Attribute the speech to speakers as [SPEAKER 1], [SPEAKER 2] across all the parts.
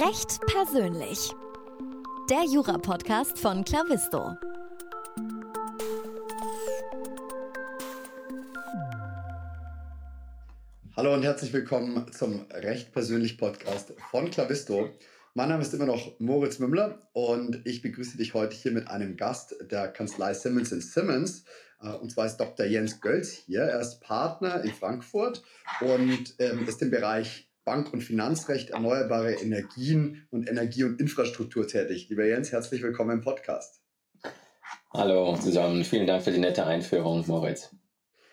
[SPEAKER 1] Recht persönlich. Der Jura-Podcast von Clavisto.
[SPEAKER 2] Hallo und herzlich willkommen zum Recht persönlich Podcast von Clavisto. Mein Name ist immer noch Moritz Mümmler und ich begrüße dich heute hier mit einem Gast der Kanzlei Simmons Simmons. Äh, und zwar ist Dr. Jens Gölz hier. Er ist Partner in Frankfurt und ähm, ist im Bereich Bank- und Finanzrecht, erneuerbare Energien und Energie- und Infrastruktur tätig. Lieber Jens, herzlich willkommen im Podcast.
[SPEAKER 3] Hallo zusammen. Vielen Dank für die nette Einführung, Moritz.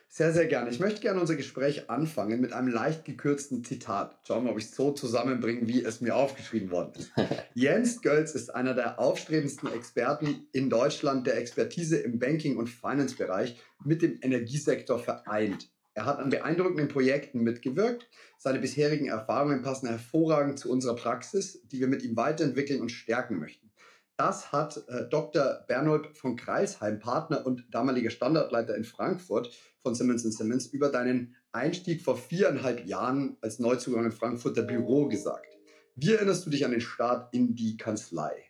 [SPEAKER 2] Sehr, sehr gerne. Ich möchte gerne unser Gespräch anfangen mit einem leicht gekürzten Zitat. Schauen wir, ob ich es so zusammenbringe, wie es mir aufgeschrieben worden ist. Jens Gölz ist einer der aufstrebendsten Experten in Deutschland, der Expertise im Banking- und Finance-Bereich mit dem Energiesektor vereint. Er hat an beeindruckenden Projekten mitgewirkt. Seine bisherigen Erfahrungen passen hervorragend zu unserer Praxis, die wir mit ihm weiterentwickeln und stärken möchten. Das hat äh, Dr. Bernold von Kreilsheim, Partner und damaliger Standardleiter in Frankfurt von Simmons Simmons, über deinen Einstieg vor viereinhalb Jahren als Neuzugang in Frankfurter Büro gesagt. Wie erinnerst du dich an den Start in die Kanzlei?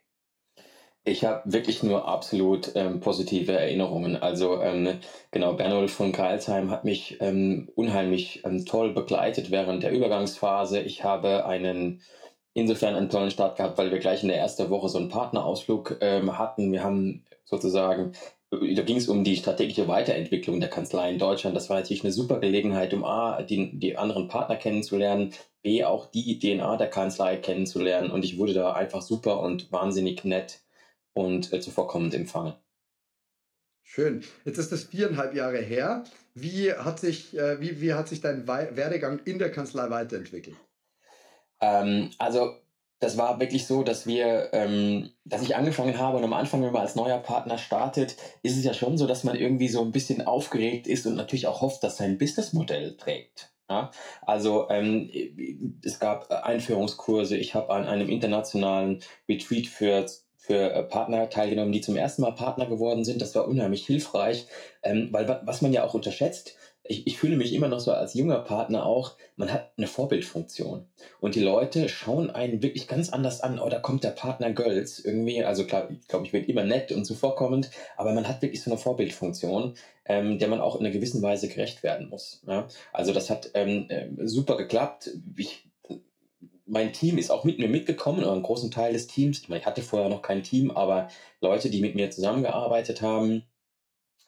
[SPEAKER 3] Ich habe wirklich nur absolut ähm, positive Erinnerungen. Also ähm, genau, Bernold von Kreilsheim hat mich ähm, unheimlich ähm, toll begleitet während der Übergangsphase. Ich habe einen insofern einen tollen Start gehabt, weil wir gleich in der ersten Woche so einen Partnerausflug ähm, hatten. Wir haben sozusagen, da ging es um die strategische Weiterentwicklung der Kanzlei in Deutschland. Das war natürlich eine super Gelegenheit, um A, die, die anderen Partner kennenzulernen, B, auch die DNA der Kanzlei kennenzulernen. Und ich wurde da einfach super und wahnsinnig nett und äh, zuvorkommend empfangen.
[SPEAKER 2] Schön. Jetzt ist das viereinhalb Jahre her. Wie hat sich, äh, wie, wie hat sich dein Werdegang in der Kanzlei weiterentwickelt?
[SPEAKER 3] Ähm, also das war wirklich so, dass wir, ähm, dass ich angefangen habe und am Anfang, wenn man als neuer Partner startet, ist es ja schon so, dass man irgendwie so ein bisschen aufgeregt ist und natürlich auch hofft, dass sein Businessmodell trägt. Ja? Also ähm, es gab Einführungskurse, ich habe an einem internationalen Retreat für für äh, Partner teilgenommen, die zum ersten Mal Partner geworden sind. Das war unheimlich hilfreich, ähm, weil was man ja auch unterschätzt, ich, ich fühle mich immer noch so als junger Partner auch, man hat eine Vorbildfunktion. Und die Leute schauen einen wirklich ganz anders an. Oh, da kommt der Partner Gölz irgendwie. Also klar, ich glaube, ich bin immer nett und zuvorkommend, aber man hat wirklich so eine Vorbildfunktion, ähm, der man auch in einer gewissen Weise gerecht werden muss. Ja? Also das hat ähm, äh, super geklappt. Ich, mein Team ist auch mit mir mitgekommen, oder einen großen Teil des Teams. Ich meine, ich hatte vorher noch kein Team, aber Leute, die mit mir zusammengearbeitet haben,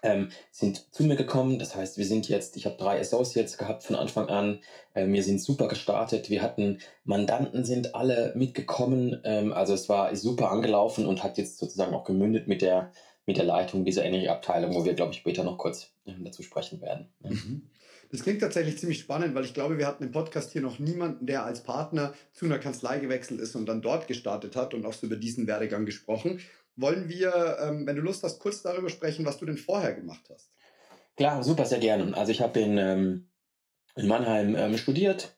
[SPEAKER 3] ähm, sind zu mir gekommen. Das heißt, wir sind jetzt, ich habe drei Associates gehabt von Anfang an. Ähm, wir sind super gestartet. Wir hatten Mandanten, sind alle mitgekommen. Ähm, also es war super angelaufen und hat jetzt sozusagen auch gemündet mit der, mit der Leitung dieser Energieabteilung, wo wir, glaube ich, später noch kurz äh, dazu sprechen werden.
[SPEAKER 2] Mhm. Das klingt tatsächlich ziemlich spannend, weil ich glaube, wir hatten im Podcast hier noch niemanden, der als Partner zu einer Kanzlei gewechselt ist und dann dort gestartet hat und auch so über diesen Werdegang gesprochen wollen wir, ähm, wenn du Lust hast, kurz darüber sprechen, was du denn vorher gemacht hast.
[SPEAKER 3] Klar, super, sehr gerne. Also ich habe in, ähm, in Mannheim ähm, studiert,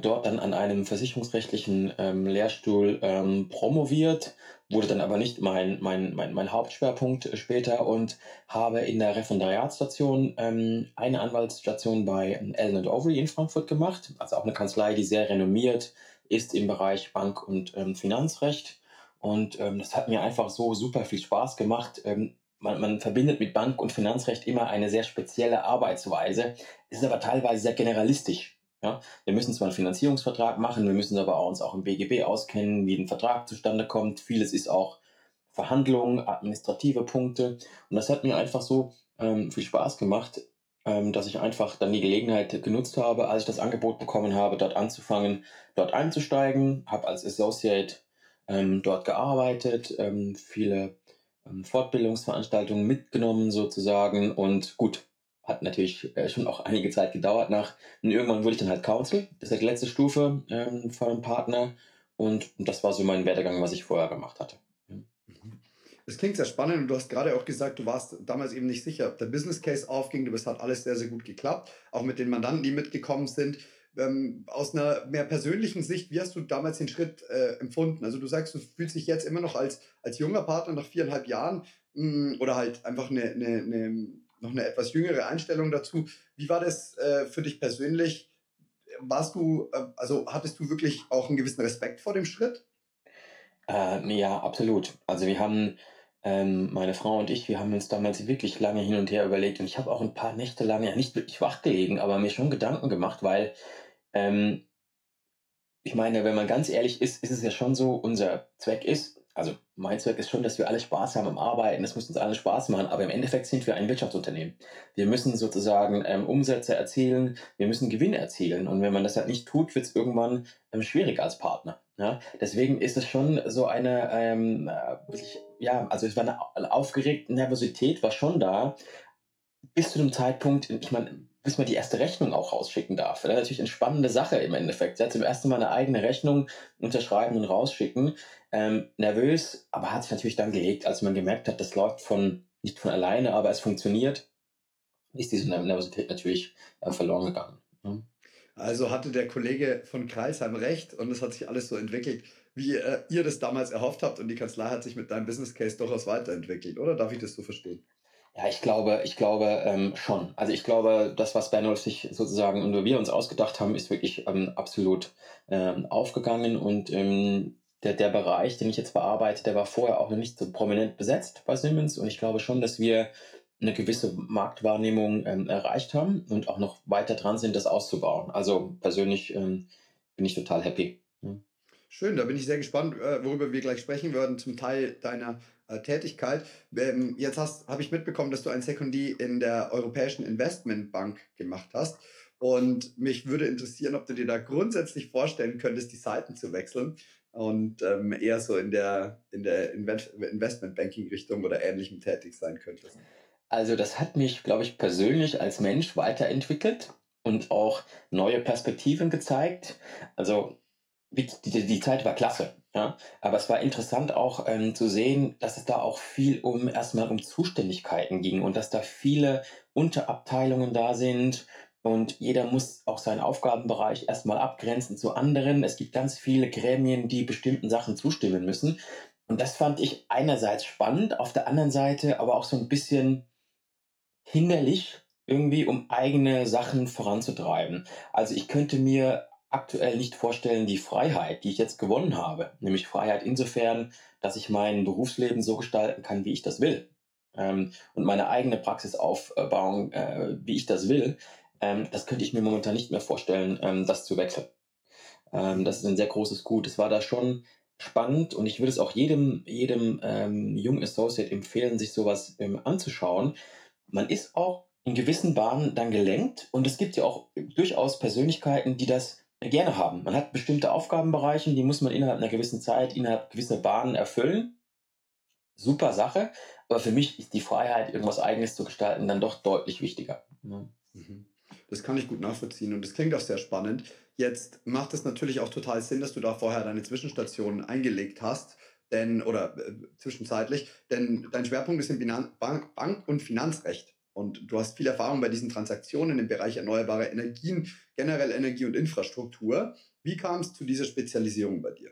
[SPEAKER 3] dort dann an einem versicherungsrechtlichen Lehrstuhl promoviert, wurde dann aber nicht mein, mein, mein, mein Hauptschwerpunkt später und habe in der Referendariatsstation ähm, eine Anwaltsstation bei Allen Overy in Frankfurt gemacht, also auch eine Kanzlei, die sehr renommiert ist im Bereich Bank- und ähm, Finanzrecht und ähm, das hat mir einfach so super viel Spaß gemacht. Ähm, man, man verbindet mit Bank- und Finanzrecht immer eine sehr spezielle Arbeitsweise. Ist aber teilweise sehr generalistisch. Ja? Wir müssen zwar einen Finanzierungsvertrag machen, wir müssen aber uns auch im BGB auskennen, wie ein Vertrag zustande kommt. Vieles ist auch Verhandlungen, administrative Punkte. Und das hat mir einfach so ähm, viel Spaß gemacht, ähm, dass ich einfach dann die Gelegenheit genutzt habe, als ich das Angebot bekommen habe, dort anzufangen, dort einzusteigen, habe als Associate ähm, dort gearbeitet, ähm, viele ähm, Fortbildungsveranstaltungen mitgenommen sozusagen und gut, hat natürlich äh, schon auch einige Zeit gedauert nach und irgendwann wurde ich dann halt Counsel, das ist die letzte Stufe ähm, von einem Partner. Und, und das war so mein Werdegang, was ich vorher gemacht hatte.
[SPEAKER 2] Das klingt sehr spannend. Und du hast gerade auch gesagt, du warst damals eben nicht sicher, ob der Business Case aufging, du bist hat alles sehr, sehr gut geklappt, auch mit den Mandanten, die mitgekommen sind. Ähm, aus einer mehr persönlichen Sicht, wie hast du damals den Schritt äh, empfunden? Also du sagst, du fühlst dich jetzt immer noch als, als junger Partner nach viereinhalb Jahren mh, mm, oder halt einfach eine, eine, eine, noch eine etwas jüngere Einstellung dazu. Wie war das äh, für dich persönlich? warst du, äh, also hattest du wirklich auch einen gewissen Respekt vor dem Schritt?
[SPEAKER 3] Äh, ja, absolut. Also wir haben, ähm, meine Frau und ich, wir haben uns damals wirklich lange hin und her überlegt und ich habe auch ein paar Nächte lang ja nicht wirklich wach gelegen, aber mir schon Gedanken gemacht, weil ähm, ich meine, wenn man ganz ehrlich ist, ist es ja schon so, unser Zweck ist, also mein Zweck ist schon, dass wir alle Spaß haben am Arbeiten, es muss uns allen Spaß machen, aber im Endeffekt sind wir ein Wirtschaftsunternehmen. Wir müssen sozusagen ähm, Umsätze erzielen, wir müssen Gewinne erzielen und wenn man das halt nicht tut, wird es irgendwann ähm, schwierig als Partner. Ja? Deswegen ist es schon so eine, ähm, äh, ja, also es war eine aufgeregte Nervosität, war schon da, bis zu dem Zeitpunkt, ich meine, bis man die erste Rechnung auch rausschicken darf. Das ist natürlich eine spannende Sache im Endeffekt. Ja, zum ersten Mal eine eigene Rechnung unterschreiben und rausschicken. Ähm, nervös, aber hat sich natürlich dann gelegt, als man gemerkt hat, das läuft von nicht von alleine, aber es funktioniert, ist diese Nervosität natürlich äh, verloren gegangen. Ja.
[SPEAKER 2] Also hatte der Kollege von Kreisheim recht und es hat sich alles so entwickelt, wie äh, ihr das damals erhofft habt und die Kanzlei hat sich mit deinem Business Case durchaus weiterentwickelt, oder? Darf ich das so verstehen?
[SPEAKER 3] Ja, ich glaube, ich glaube ähm, schon. Also ich glaube, das, was Bernolf sich sozusagen und wir uns ausgedacht haben, ist wirklich ähm, absolut ähm, aufgegangen und ähm, der, der Bereich, den ich jetzt bearbeite, der war vorher auch noch nicht so prominent besetzt bei Siemens und ich glaube schon, dass wir eine gewisse Marktwahrnehmung ähm, erreicht haben und auch noch weiter dran sind, das auszubauen. Also persönlich ähm, bin ich total happy.
[SPEAKER 2] Schön, da bin ich sehr gespannt, äh, worüber wir gleich sprechen werden, zum Teil deiner äh, Tätigkeit. Ähm, jetzt habe ich mitbekommen, dass du ein Sekundie in der Europäischen Investmentbank gemacht hast. Und mich würde interessieren, ob du dir da grundsätzlich vorstellen könntest, die Seiten zu wechseln und ähm, eher so in der, in der Investmentbanking-Richtung oder ähnlichem tätig sein könntest.
[SPEAKER 3] Also das hat mich, glaube ich, persönlich als Mensch weiterentwickelt und auch neue Perspektiven gezeigt. Also die, die, die Zeit war klasse. Ja, aber es war interessant auch ähm, zu sehen, dass es da auch viel um erstmal um Zuständigkeiten ging und dass da viele Unterabteilungen da sind und jeder muss auch seinen Aufgabenbereich erstmal abgrenzen zu anderen. Es gibt ganz viele Gremien, die bestimmten Sachen zustimmen müssen. Und das fand ich einerseits spannend, auf der anderen Seite aber auch so ein bisschen hinderlich, irgendwie, um eigene Sachen voranzutreiben. Also ich könnte mir aktuell nicht vorstellen, die Freiheit, die ich jetzt gewonnen habe. Nämlich Freiheit insofern, dass ich mein Berufsleben so gestalten kann, wie ich das will. Ähm, und meine eigene Praxis aufbauen, äh, wie ich das will. Ähm, das könnte ich mir momentan nicht mehr vorstellen, ähm, das zu wechseln. Ähm, das ist ein sehr großes Gut. Es war da schon spannend und ich würde es auch jedem, jedem ähm, jungen Associate empfehlen, sich sowas ähm, anzuschauen. Man ist auch in gewissen Bahnen dann gelenkt und es gibt ja auch durchaus Persönlichkeiten, die das gerne haben. Man hat bestimmte Aufgabenbereiche, die muss man innerhalb einer gewissen Zeit, innerhalb gewisser Bahnen erfüllen. Super Sache, aber für mich ist die Freiheit, irgendwas Eigenes zu gestalten, dann doch deutlich wichtiger.
[SPEAKER 2] Mhm. Das kann ich gut nachvollziehen und das klingt auch sehr spannend. Jetzt macht es natürlich auch total Sinn, dass du da vorher deine Zwischenstationen eingelegt hast, denn oder äh, zwischenzeitlich, denn dein Schwerpunkt ist im Bank, Bank und Finanzrecht. Und du hast viel Erfahrung bei diesen Transaktionen im Bereich erneuerbare Energien, generell Energie und Infrastruktur. Wie kam es zu dieser Spezialisierung bei dir?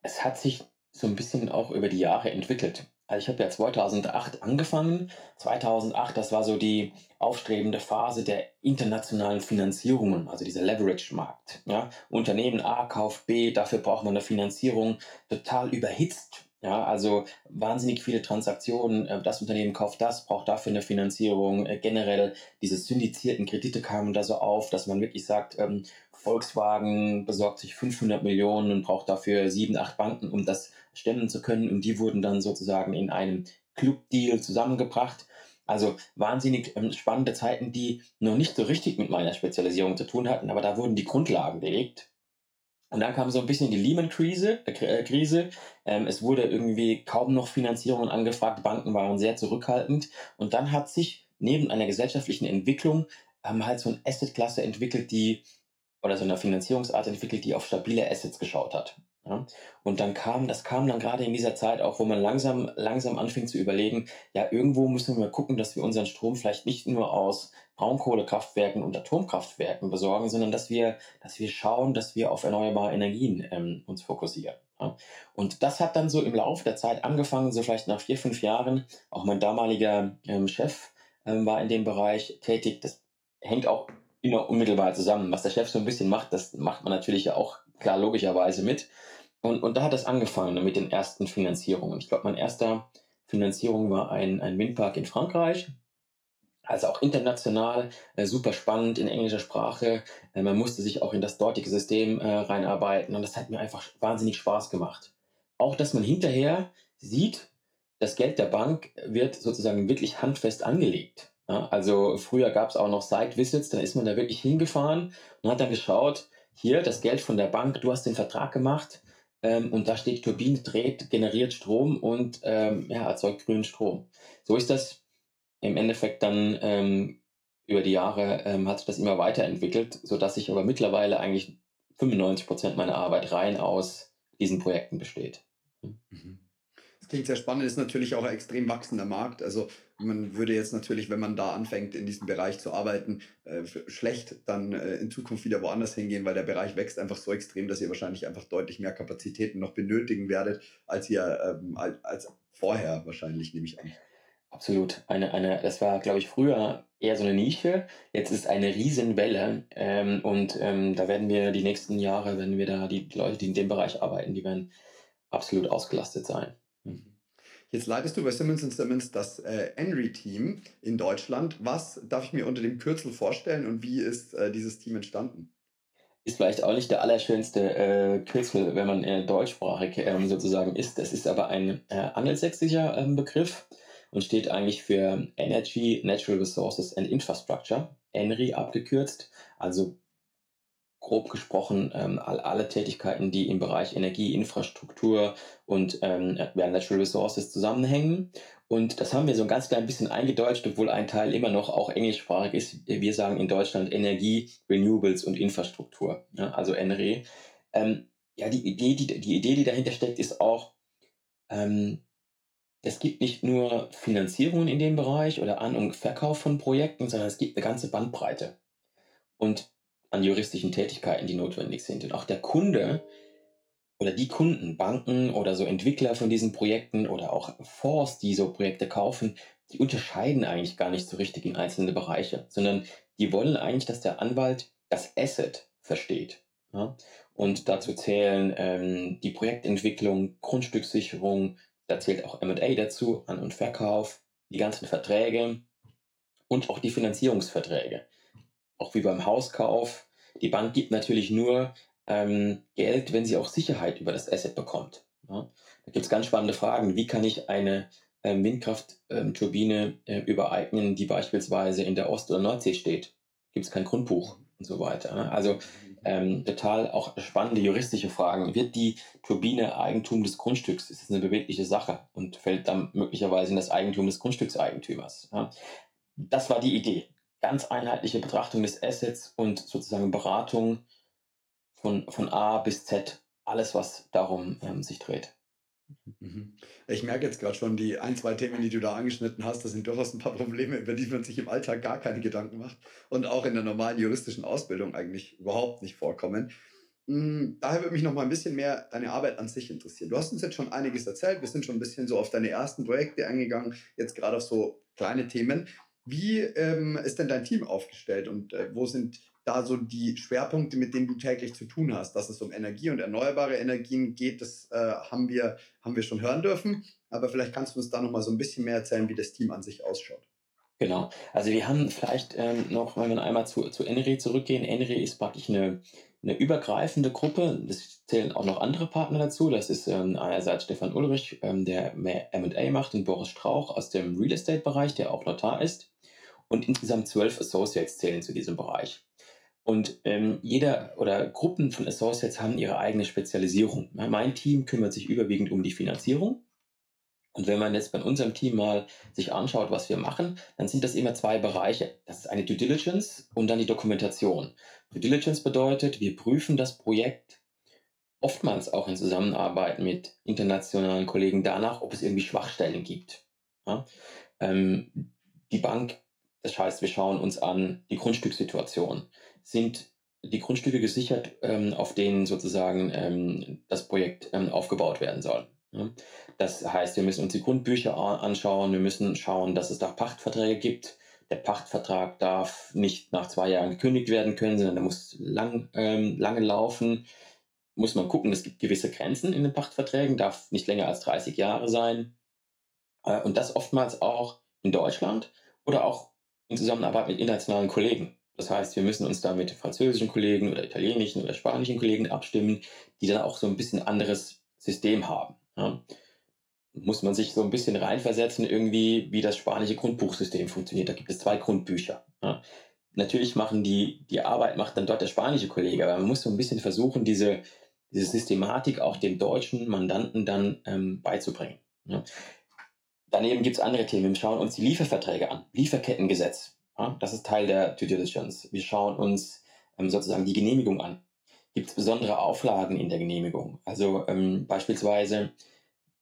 [SPEAKER 3] Es hat sich so ein bisschen auch über die Jahre entwickelt. Also ich habe ja 2008 angefangen. 2008, das war so die aufstrebende Phase der internationalen Finanzierungen, also dieser Leverage-Markt. Ja? Unternehmen A kauft B, dafür braucht man eine Finanzierung, total überhitzt ja, also wahnsinnig viele Transaktionen. Äh, das Unternehmen kauft das, braucht dafür eine Finanzierung. Äh, generell diese syndizierten Kredite kamen da so auf, dass man wirklich sagt, ähm, Volkswagen besorgt sich 500 Millionen und braucht dafür sieben, acht Banken, um das stemmen zu können. Und die wurden dann sozusagen in einem Clubdeal zusammengebracht. Also wahnsinnig ähm, spannende Zeiten, die noch nicht so richtig mit meiner Spezialisierung zu tun hatten, aber da wurden die Grundlagen gelegt. Und dann kam so ein bisschen die Lehman-Krise. Äh, Krise. Ähm, es wurde irgendwie kaum noch Finanzierungen angefragt, Banken waren sehr zurückhaltend. Und dann hat sich neben einer gesellschaftlichen Entwicklung ähm, halt so eine Asset-Klasse entwickelt, die, oder so eine Finanzierungsart entwickelt, die auf stabile Assets geschaut hat. Ja? Und dann kam, das kam dann gerade in dieser Zeit auch, wo man langsam, langsam anfing zu überlegen, ja, irgendwo müssen wir gucken, dass wir unseren Strom vielleicht nicht nur aus Braunkohlekraftwerken und Atomkraftwerken besorgen, sondern dass wir, dass wir schauen, dass wir auf erneuerbare Energien ähm, uns fokussieren. Ja. Und das hat dann so im Laufe der Zeit angefangen, so vielleicht nach vier, fünf Jahren. Auch mein damaliger ähm, Chef ähm, war in dem Bereich tätig. Das hängt auch immer unmittelbar zusammen. Was der Chef so ein bisschen macht, das macht man natürlich auch klar logischerweise mit. Und, und da hat das angefangen mit den ersten Finanzierungen. Ich glaube, mein erster Finanzierung war ein, ein Windpark in Frankreich. Also auch international, äh, super spannend in englischer Sprache. Äh, man musste sich auch in das dortige System äh, reinarbeiten und das hat mir einfach wahnsinnig Spaß gemacht. Auch, dass man hinterher sieht, das Geld der Bank wird sozusagen wirklich handfest angelegt. Ja, also früher gab es auch noch Site-Visits, da ist man da wirklich hingefahren und hat dann geschaut, hier das Geld von der Bank, du hast den Vertrag gemacht ähm, und da steht, Turbine dreht, generiert Strom und ähm, ja, erzeugt grünen Strom. So ist das im Endeffekt dann ähm, über die Jahre ähm, hat sich das immer weiterentwickelt, sodass ich aber mittlerweile eigentlich 95 Prozent meiner Arbeit rein aus diesen Projekten besteht.
[SPEAKER 2] Mhm. Das klingt sehr spannend, ist natürlich auch ein extrem wachsender Markt. Also man würde jetzt natürlich, wenn man da anfängt, in diesem Bereich zu arbeiten, äh, schlecht dann äh, in Zukunft wieder woanders hingehen, weil der Bereich wächst einfach so extrem, dass ihr wahrscheinlich einfach deutlich mehr Kapazitäten noch benötigen werdet, als ihr ähm, als, vorher wahrscheinlich, nehme ich an.
[SPEAKER 3] Absolut. Eine, eine, das war, glaube ich, früher eher so eine Nische. Jetzt ist eine Riesenwelle. Ähm, und ähm, da werden wir die nächsten Jahre, wenn wir da die Leute, die in dem Bereich arbeiten, die werden absolut ausgelastet sein.
[SPEAKER 2] Mhm. Jetzt leitest du bei Simmons Simmons das äh, Henry-Team in Deutschland. Was darf ich mir unter dem Kürzel vorstellen und wie ist äh, dieses Team entstanden?
[SPEAKER 3] Ist vielleicht auch nicht der allerschönste äh, Kürzel, wenn man äh, deutschsprachig ähm, sozusagen ist. Das ist aber ein äh, angelsächsischer ähm, Begriff und steht eigentlich für Energy, Natural Resources and Infrastructure, ENRI abgekürzt. Also grob gesprochen ähm, alle Tätigkeiten, die im Bereich Energie, Infrastruktur und ähm, Natural Resources zusammenhängen. Und das haben wir so ein ganz klein bisschen eingedeutscht, obwohl ein Teil immer noch auch englischsprachig ist. Wir sagen in Deutschland Energie, Renewables und Infrastruktur, ja, also NRE. Ähm, ja, die Idee, die, die Idee, die dahinter steckt, ist auch, ähm, es gibt nicht nur Finanzierungen in dem Bereich oder An- und Verkauf von Projekten, sondern es gibt eine ganze Bandbreite. Und an juristischen Tätigkeiten, die notwendig sind. Und auch der Kunde oder die Kunden, Banken oder so Entwickler von diesen Projekten oder auch Fonds, die so Projekte kaufen, die unterscheiden eigentlich gar nicht so richtig in einzelne Bereiche, sondern die wollen eigentlich, dass der Anwalt das Asset versteht. Ja? Und dazu zählen ähm, die Projektentwicklung, Grundstückssicherung, da zählt auch MA dazu, An- und Verkauf, die ganzen Verträge und auch die Finanzierungsverträge auch wie beim Hauskauf, die Bank gibt natürlich nur ähm, Geld, wenn sie auch Sicherheit über das Asset bekommt. Ja? Da gibt es ganz spannende Fragen. Wie kann ich eine ähm, Windkraftturbine äh, übereignen, die beispielsweise in der Ost- oder Nordsee steht? Gibt es kein Grundbuch und so weiter. Ne? Also ähm, total auch spannende juristische Fragen. Wird die Turbine Eigentum des Grundstücks? Ist das eine bewegliche Sache und fällt dann möglicherweise in das Eigentum des Grundstückseigentümers? Ja? Das war die Idee ganz einheitliche Betrachtung des Assets und sozusagen Beratung von, von A bis Z, alles, was darum ähm, sich dreht.
[SPEAKER 2] Mhm. Ich merke jetzt gerade schon, die ein, zwei Themen, die du da angeschnitten hast, das sind durchaus ein paar Probleme, über die man sich im Alltag gar keine Gedanken macht und auch in der normalen juristischen Ausbildung eigentlich überhaupt nicht vorkommen. Hm, daher würde mich noch mal ein bisschen mehr deine Arbeit an sich interessieren. Du hast uns jetzt schon einiges erzählt, wir sind schon ein bisschen so auf deine ersten Projekte eingegangen, jetzt gerade auf so kleine Themen. Wie ähm, ist denn dein Team aufgestellt und äh, wo sind da so die Schwerpunkte, mit denen du täglich zu tun hast? Dass es um Energie und erneuerbare Energien geht, das äh, haben, wir, haben wir schon hören dürfen. Aber vielleicht kannst du uns da noch mal so ein bisschen mehr erzählen, wie das Team an sich ausschaut.
[SPEAKER 3] Genau. Also wir haben vielleicht ähm, noch, wenn wir einmal zu, zu Enri zurückgehen. Enri ist praktisch eine, eine übergreifende Gruppe. Es zählen auch noch andere Partner dazu. Das ist ähm, einerseits Stefan Ulrich, ähm, der mehr M&A macht, und Boris Strauch aus dem Real Estate-Bereich, der auch Notar ist und insgesamt zwölf Associates zählen zu diesem Bereich. Und ähm, jeder oder Gruppen von Associates haben ihre eigene Spezialisierung. Mein Team kümmert sich überwiegend um die Finanzierung. Und wenn man jetzt bei unserem Team mal sich anschaut, was wir machen, dann sind das immer zwei Bereiche. Das ist eine Due Diligence und dann die Dokumentation. Due Diligence bedeutet, wir prüfen das Projekt oftmals auch in Zusammenarbeit mit internationalen Kollegen danach, ob es irgendwie Schwachstellen gibt. Ja? Ähm, die Bank das heißt, wir schauen uns an die Grundstückssituation. Sind die Grundstücke gesichert, ähm, auf denen sozusagen ähm, das Projekt ähm, aufgebaut werden soll? Das heißt, wir müssen uns die Grundbücher anschauen, wir müssen schauen, dass es da Pachtverträge gibt, Der Pachtvertrag darf nicht nach zwei Jahren gekündigt werden können, sondern der muss lang, ähm, lange laufen. Muss man gucken, es gibt gewisse Grenzen in den Pachtverträgen, darf nicht länger als 30 Jahre sein. Äh, und das oftmals auch in Deutschland oder auch in Zusammenarbeit mit internationalen Kollegen. Das heißt, wir müssen uns da mit französischen Kollegen oder italienischen oder spanischen Kollegen abstimmen, die dann auch so ein bisschen anderes System haben. Ja. Muss man sich so ein bisschen reinversetzen, irgendwie, wie das spanische Grundbuchsystem funktioniert. Da gibt es zwei Grundbücher. Ja. Natürlich machen die, die Arbeit macht dann dort der spanische Kollege, aber man muss so ein bisschen versuchen, diese, diese Systematik auch dem deutschen Mandanten dann ähm, beizubringen. Ja. Daneben gibt es andere Themen. Wir schauen uns die Lieferverträge an. Lieferkettengesetz. Ja, das ist Teil der Due Diligence. Wir schauen uns ähm, sozusagen die Genehmigung an. Gibt es besondere Auflagen in der Genehmigung? Also ähm, beispielsweise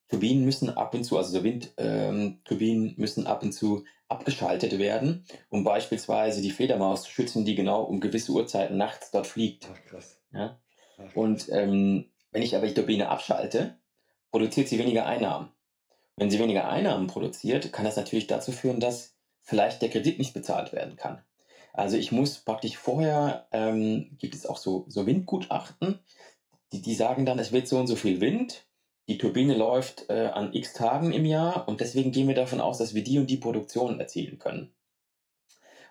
[SPEAKER 3] Turbinen müssen ab und zu, also so Windturbinen ähm, müssen ab und zu abgeschaltet werden, um beispielsweise die Fledermaus zu schützen, die genau um gewisse Uhrzeiten nachts dort fliegt. Ach, krass. Ja? Ach, krass. Und ähm, wenn ich aber die Turbine abschalte, produziert sie weniger Einnahmen. Wenn sie weniger Einnahmen produziert, kann das natürlich dazu führen, dass vielleicht der Kredit nicht bezahlt werden kann. Also ich muss praktisch vorher, ähm, gibt es auch so, so Windgutachten, die, die sagen dann, es wird so und so viel Wind, die Turbine läuft äh, an x Tagen im Jahr und deswegen gehen wir davon aus, dass wir die und die Produktion erzielen können.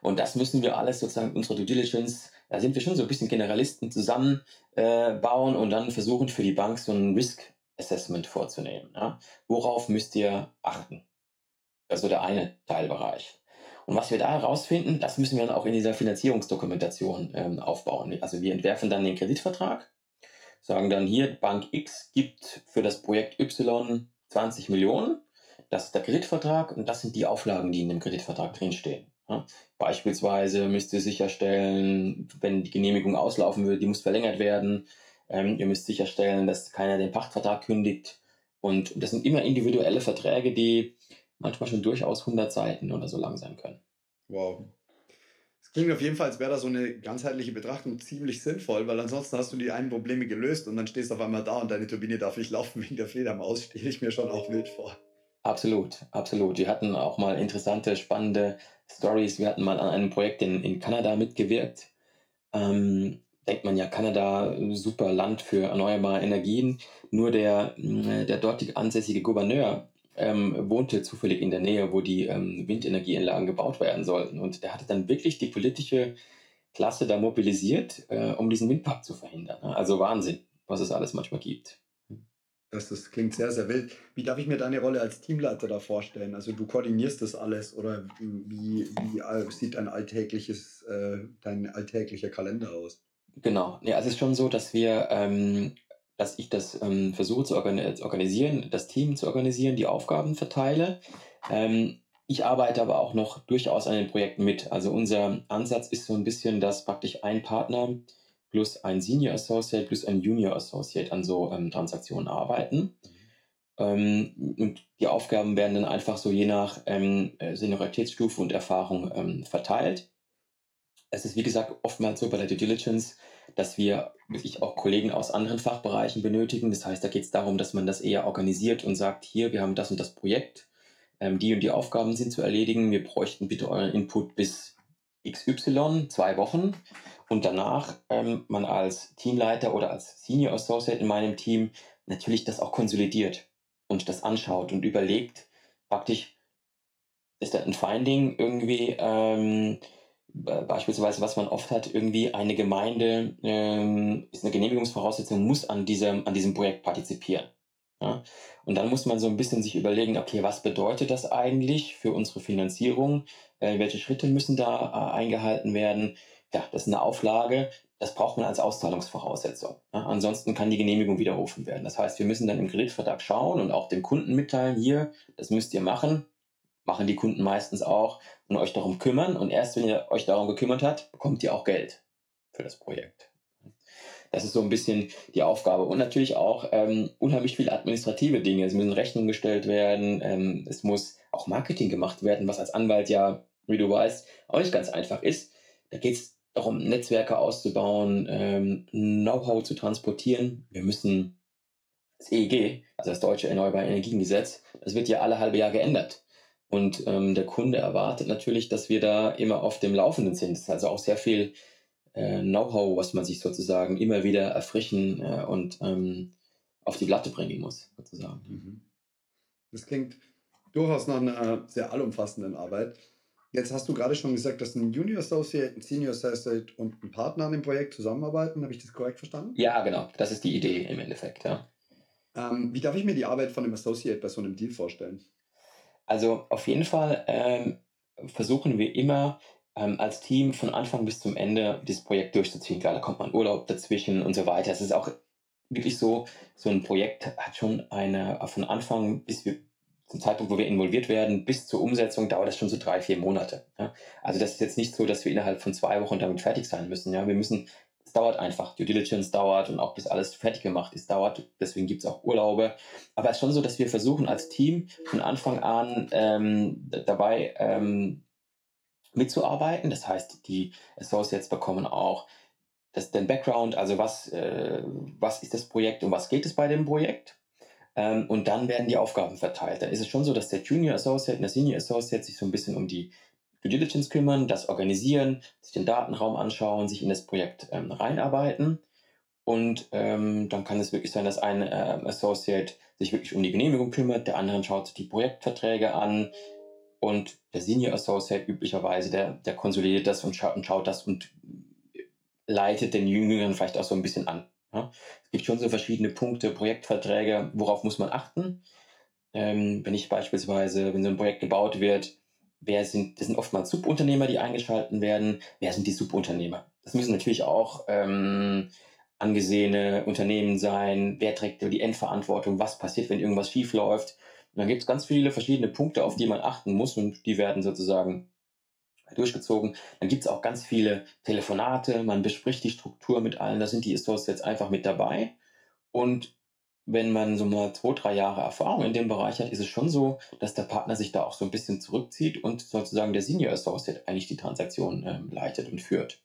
[SPEAKER 3] Und das müssen wir alles sozusagen unsere Due Diligence, da sind wir schon so ein bisschen Generalisten zusammenbauen äh, und dann versuchen für die Bank so ein Risk Assessment vorzunehmen. Ja? Worauf müsst ihr achten? Das ist so der eine Teilbereich. Und was wir da herausfinden, das müssen wir dann auch in dieser Finanzierungsdokumentation ähm, aufbauen. Also wir entwerfen dann den Kreditvertrag, sagen dann hier, Bank X gibt für das Projekt Y 20 Millionen. Das ist der Kreditvertrag und das sind die Auflagen, die in dem Kreditvertrag drinstehen. Ja? Beispielsweise müsst ihr sicherstellen, wenn die Genehmigung auslaufen würde, die muss verlängert werden. Ähm, ihr müsst sicherstellen, dass keiner den Pachtvertrag kündigt. Und das sind immer individuelle Verträge, die manchmal schon durchaus 100 Seiten oder so lang sein können.
[SPEAKER 2] Wow. Es klingt auf jeden Fall, als wäre da so eine ganzheitliche Betrachtung ziemlich sinnvoll, weil ansonsten hast du die einen Probleme gelöst und dann stehst du auf einmal da und deine Turbine darf nicht laufen wegen der Fledermaus, stelle ich mir schon auch wild vor.
[SPEAKER 3] Absolut, absolut. Wir hatten auch mal interessante, spannende Stories. Wir hatten mal an einem Projekt in, in Kanada mitgewirkt. Ähm, denkt man ja, Kanada, super Land für erneuerbare Energien. Nur der, äh, der dortig ansässige Gouverneur ähm, wohnte zufällig in der Nähe, wo die ähm, Windenergieanlagen gebaut werden sollten. Und der hatte dann wirklich die politische Klasse da mobilisiert, äh, um diesen Windpark zu verhindern. Also Wahnsinn, was es alles manchmal gibt.
[SPEAKER 2] Das, das klingt sehr, sehr wild. Wie darf ich mir deine Rolle als Teamleiter da vorstellen? Also du koordinierst das alles oder wie, wie äh, sieht dein alltägliches, äh, dein alltäglicher Kalender aus?
[SPEAKER 3] Genau. Ja, es ist schon so, dass wir, ähm, dass ich das ähm, versuche zu organisieren, das Team zu organisieren, die Aufgaben verteile. Ähm, ich arbeite aber auch noch durchaus an den Projekten mit. Also unser Ansatz ist so ein bisschen, dass praktisch ein Partner plus ein Senior Associate plus ein Junior Associate an so ähm, Transaktionen arbeiten. Ähm, und die Aufgaben werden dann einfach so je nach ähm, Senioritätsstufe und Erfahrung verteilt es ist wie gesagt oftmals so bei der Due Diligence, dass wir wirklich auch Kollegen aus anderen Fachbereichen benötigen. Das heißt, da geht es darum, dass man das eher organisiert und sagt, hier, wir haben das und das Projekt, ähm, die und die Aufgaben sind zu erledigen. Wir bräuchten bitte euren Input bis XY, zwei Wochen. Und danach ähm, man als Teamleiter oder als Senior Associate in meinem Team natürlich das auch konsolidiert und das anschaut und überlegt, praktisch, ist da ein Finding irgendwie, ähm, beispielsweise, was man oft hat, irgendwie eine Gemeinde ähm, ist eine Genehmigungsvoraussetzung, muss an diesem, an diesem Projekt partizipieren. Ja? Und dann muss man so ein bisschen sich überlegen, okay, was bedeutet das eigentlich für unsere Finanzierung? Äh, welche Schritte müssen da äh, eingehalten werden? Ja, das ist eine Auflage, das braucht man als Auszahlungsvoraussetzung. Ja? Ansonsten kann die Genehmigung widerrufen werden. Das heißt, wir müssen dann im Kreditvertrag schauen und auch dem Kunden mitteilen, hier, das müsst ihr machen, machen die Kunden meistens auch und euch darum kümmern. Und erst wenn ihr euch darum gekümmert habt, bekommt ihr auch Geld für das Projekt. Das ist so ein bisschen die Aufgabe. Und natürlich auch ähm, unheimlich viele administrative Dinge. Es müssen Rechnungen gestellt werden. Ähm, es muss auch Marketing gemacht werden, was als Anwalt ja, wie du weißt, auch nicht ganz einfach ist. Da geht es darum, Netzwerke auszubauen, ähm, Know-how zu transportieren. Wir müssen das EEG, also das Deutsche Erneuerbare Energiengesetz, das wird ja alle halbe Jahr geändert. Und ähm, der Kunde erwartet natürlich, dass wir da immer auf dem Laufenden sind. Das ist also auch sehr viel äh, Know-how, was man sich sozusagen immer wieder erfrischen äh, und ähm, auf die Platte bringen muss, sozusagen.
[SPEAKER 2] Mhm. Das klingt durchaus nach einer sehr allumfassenden Arbeit. Jetzt hast du gerade schon gesagt, dass ein Junior Associate, ein Senior Associate und ein Partner an dem Projekt zusammenarbeiten. Habe ich das korrekt verstanden?
[SPEAKER 3] Ja, genau. Das ist die Idee im Endeffekt, ja.
[SPEAKER 2] Ähm, wie darf ich mir die Arbeit von einem Associate bei so einem Deal vorstellen?
[SPEAKER 3] Also auf jeden Fall ähm, versuchen wir immer ähm, als Team von Anfang bis zum Ende dieses Projekt durchzuziehen. Klar, da kommt man Urlaub dazwischen und so weiter. Es ist auch wirklich so, so ein Projekt hat schon eine, von Anfang bis wir, zum Zeitpunkt, wo wir involviert werden, bis zur Umsetzung dauert das schon so drei, vier Monate. Ja? Also das ist jetzt nicht so, dass wir innerhalb von zwei Wochen damit fertig sein müssen. Ja? Wir müssen, dauert einfach, Due Diligence dauert und auch bis alles fertig gemacht ist, dauert. Deswegen gibt es auch Urlaube. Aber es ist schon so, dass wir versuchen als Team von Anfang an ähm, dabei ähm, mitzuarbeiten. Das heißt, die Associates bekommen auch das, den Background, also was, äh, was ist das Projekt und was geht es bei dem Projekt. Ähm, und dann werden die Aufgaben verteilt. Dann ist es schon so, dass der Junior Associate und der Senior Associate sich so ein bisschen um die Due Diligence kümmern, das organisieren, sich den Datenraum anschauen, sich in das Projekt ähm, reinarbeiten. Und ähm, dann kann es wirklich sein, dass ein äh, Associate sich wirklich um die Genehmigung kümmert, der andere schaut die Projektverträge an, und der Senior Associate üblicherweise, der, der konsolidiert das und schaut, und schaut das und leitet den Jüngeren vielleicht auch so ein bisschen an. Ja? Es gibt schon so verschiedene Punkte, Projektverträge, worauf muss man achten. Ähm, wenn ich beispielsweise, wenn so ein Projekt gebaut wird, wer sind, das sind oftmals Subunternehmer, die eingeschalten werden. Wer sind die Subunternehmer? Das müssen natürlich auch ähm, angesehene Unternehmen sein. Wer trägt die Endverantwortung? Was passiert, wenn irgendwas schief läuft? Und dann gibt es ganz viele verschiedene Punkte, auf die man achten muss und die werden sozusagen durchgezogen. Dann gibt es auch ganz viele Telefonate, man bespricht die Struktur mit allen, da sind die Associates einfach mit dabei. Und wenn man so mal zwei, drei Jahre Erfahrung in dem Bereich hat, ist es schon so, dass der Partner sich da auch so ein bisschen zurückzieht und sozusagen der Senior Associate eigentlich die Transaktion ähm, leitet und führt.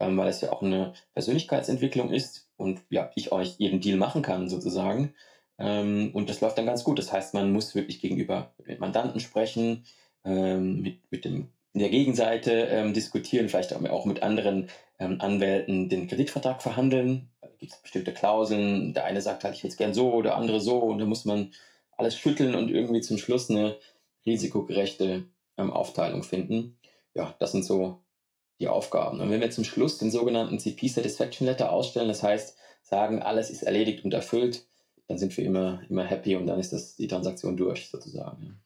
[SPEAKER 3] Ähm, weil es ja auch eine Persönlichkeitsentwicklung ist und ja, ich euch jeden Deal machen kann sozusagen. Ähm, und das läuft dann ganz gut. Das heißt, man muss wirklich gegenüber mit Mandanten sprechen, ähm, mit, mit dem, der Gegenseite ähm, diskutieren, vielleicht auch mit anderen ähm, Anwälten den Kreditvertrag verhandeln. Da gibt es bestimmte Klauseln. Der eine sagt halt, ich will es gern so, der andere so. Und da muss man alles schütteln und irgendwie zum Schluss eine risikogerechte ähm, Aufteilung finden. Ja, das sind so die Aufgaben. Und wenn wir zum Schluss den sogenannten CP Satisfaction Letter ausstellen, das heißt, sagen, alles ist erledigt und erfüllt, dann sind wir immer, immer happy und dann ist das die Transaktion durch sozusagen.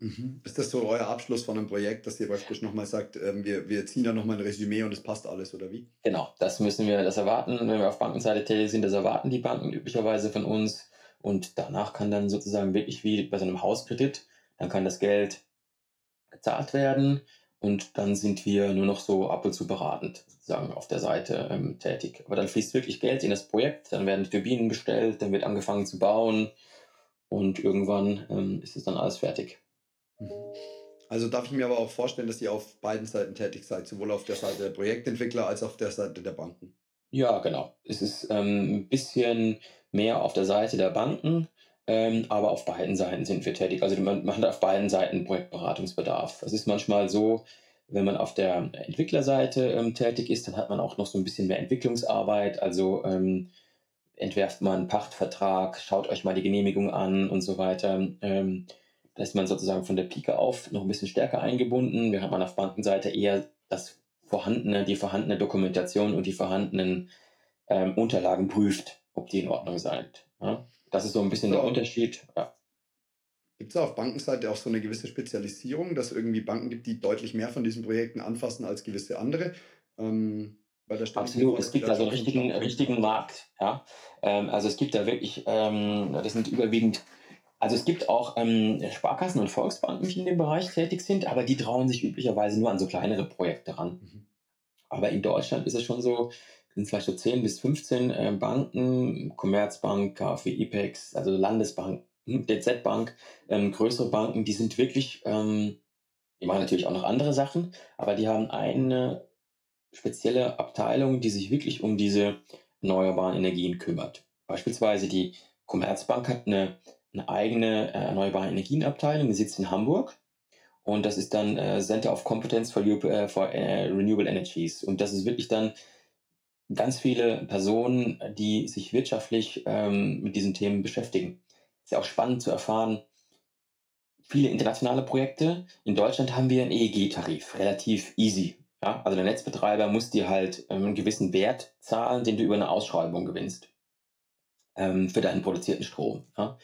[SPEAKER 2] Mhm. Ist das so euer Abschluss von einem Projekt, dass ihr praktisch nochmal sagt, ähm, wir, wir ziehen da nochmal ein Resümee und es passt alles oder wie?
[SPEAKER 3] Genau, das müssen wir, das erwarten, wenn wir auf Bankenseite tätig sind, das erwarten die Banken üblicherweise von uns und danach kann dann sozusagen wirklich wie bei so einem Hauskredit, dann kann das Geld gezahlt werden und dann sind wir nur noch so ab und zu beratend sozusagen auf der Seite ähm, tätig. Aber dann fließt wirklich Geld in das Projekt, dann werden die Turbinen bestellt, dann wird angefangen zu bauen und irgendwann ähm, ist es dann alles fertig.
[SPEAKER 2] Mhm. Also darf ich mir aber auch vorstellen, dass ihr auf beiden Seiten tätig seid, sowohl auf der Seite der Projektentwickler als auch auf der Seite der Banken.
[SPEAKER 3] Ja, genau. Es ist ähm, ein bisschen mehr auf der Seite der Banken, ähm, aber auf beiden Seiten sind wir tätig. Also man, man hat auf beiden Seiten Projektberatungsbedarf. Es ist manchmal so, wenn man auf der Entwicklerseite ähm, tätig ist, dann hat man auch noch so ein bisschen mehr Entwicklungsarbeit. Also ähm, entwerft man einen Pachtvertrag, schaut euch mal die Genehmigung an und so weiter. Ähm, da ist man sozusagen von der Pike auf noch ein bisschen stärker eingebunden. Wir haben auf Bankenseite eher das vorhandene, die vorhandene Dokumentation und die vorhandenen ähm, Unterlagen prüft, ob die in Ordnung sind. Ja? Das ist so ein bisschen so. der Unterschied. Ja.
[SPEAKER 2] Gibt es auf Bankenseite auch so eine gewisse Spezialisierung, dass es irgendwie Banken gibt, die deutlich mehr von diesen Projekten anfassen als gewisse andere? Ähm,
[SPEAKER 3] Absolut, es gibt da so einen richtigen, richtigen Markt. Ja? Ähm, also es gibt da wirklich, ähm, das sind überwiegend, also es gibt auch ähm, Sparkassen und Volksbanken, die in dem Bereich tätig sind, aber die trauen sich üblicherweise nur an so kleinere Projekte ran. Mhm. Aber in Deutschland ist es schon so, sind vielleicht so 10 bis 15 äh, Banken, Commerzbank, KfW, IPEX, also Landesbank, hm, DZ Bank, ähm, größere Banken, die sind wirklich, ähm, die machen natürlich auch noch andere Sachen, aber die haben eine spezielle Abteilung, die sich wirklich um diese erneuerbaren Energien kümmert. Beispielsweise die Commerzbank hat eine, eine eigene äh, erneuerbare Energienabteilung, die sitzt in Hamburg und das ist dann äh, Center of Competence for, uh, for uh, Renewable Energies. Und das ist wirklich dann ganz viele Personen, die sich wirtschaftlich ähm, mit diesen Themen beschäftigen. Ist ja auch spannend zu erfahren, viele internationale Projekte. In Deutschland haben wir einen EEG-Tarif, relativ easy. Ja? Also der Netzbetreiber muss dir halt ähm, einen gewissen Wert zahlen, den du über eine Ausschreibung gewinnst ähm, für deinen produzierten Strom. Ja?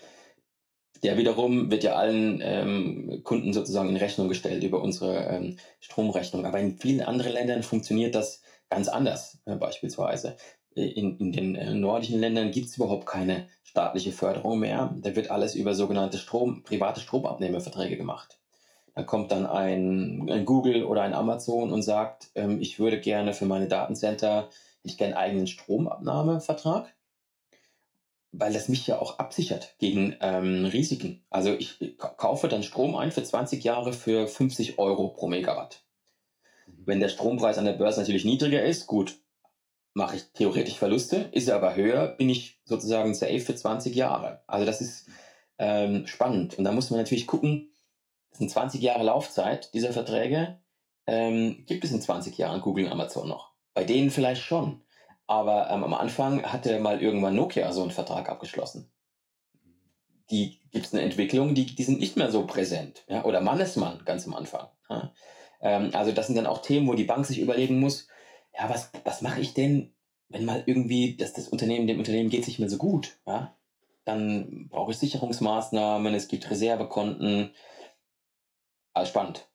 [SPEAKER 3] Der wiederum wird ja allen ähm, Kunden sozusagen in Rechnung gestellt über unsere ähm, Stromrechnung. Aber in vielen anderen Ländern funktioniert das ganz anders, äh, beispielsweise. In, in den äh, nordischen Ländern gibt es überhaupt keine staatliche Förderung mehr. Da wird alles über sogenannte Strom, private Stromabnehmerverträge gemacht. Da kommt dann ein, ein Google oder ein Amazon und sagt, ähm, ich würde gerne für meine Datencenter, ich gerne einen eigenen Stromabnahmevertrag weil das mich ja auch absichert gegen ähm, Risiken. Also ich kaufe dann Strom ein für 20 Jahre für 50 Euro pro Megawatt. Mhm. Wenn der Strompreis an der Börse natürlich niedriger ist, gut, mache ich theoretisch Verluste. Ist er aber höher, bin ich sozusagen safe für 20 Jahre. Also das ist ähm, spannend. Und da muss man natürlich gucken, das sind 20 Jahre Laufzeit dieser Verträge. Ähm, gibt es in 20 Jahren Google und Amazon noch? Bei denen vielleicht schon. Aber ähm, am Anfang hatte mal irgendwann Nokia so einen Vertrag abgeschlossen. Die gibt es eine Entwicklung, die, die sind nicht mehr so präsent. Ja? Oder Mannesmann ganz am Anfang. Ja? Ähm, also das sind dann auch Themen, wo die Bank sich überlegen muss, ja, was, was mache ich denn, wenn mal irgendwie dass das Unternehmen, dem Unternehmen geht es nicht mehr so gut. Ja? Dann brauche ich Sicherungsmaßnahmen, es gibt Reservekonten. Alles spannend.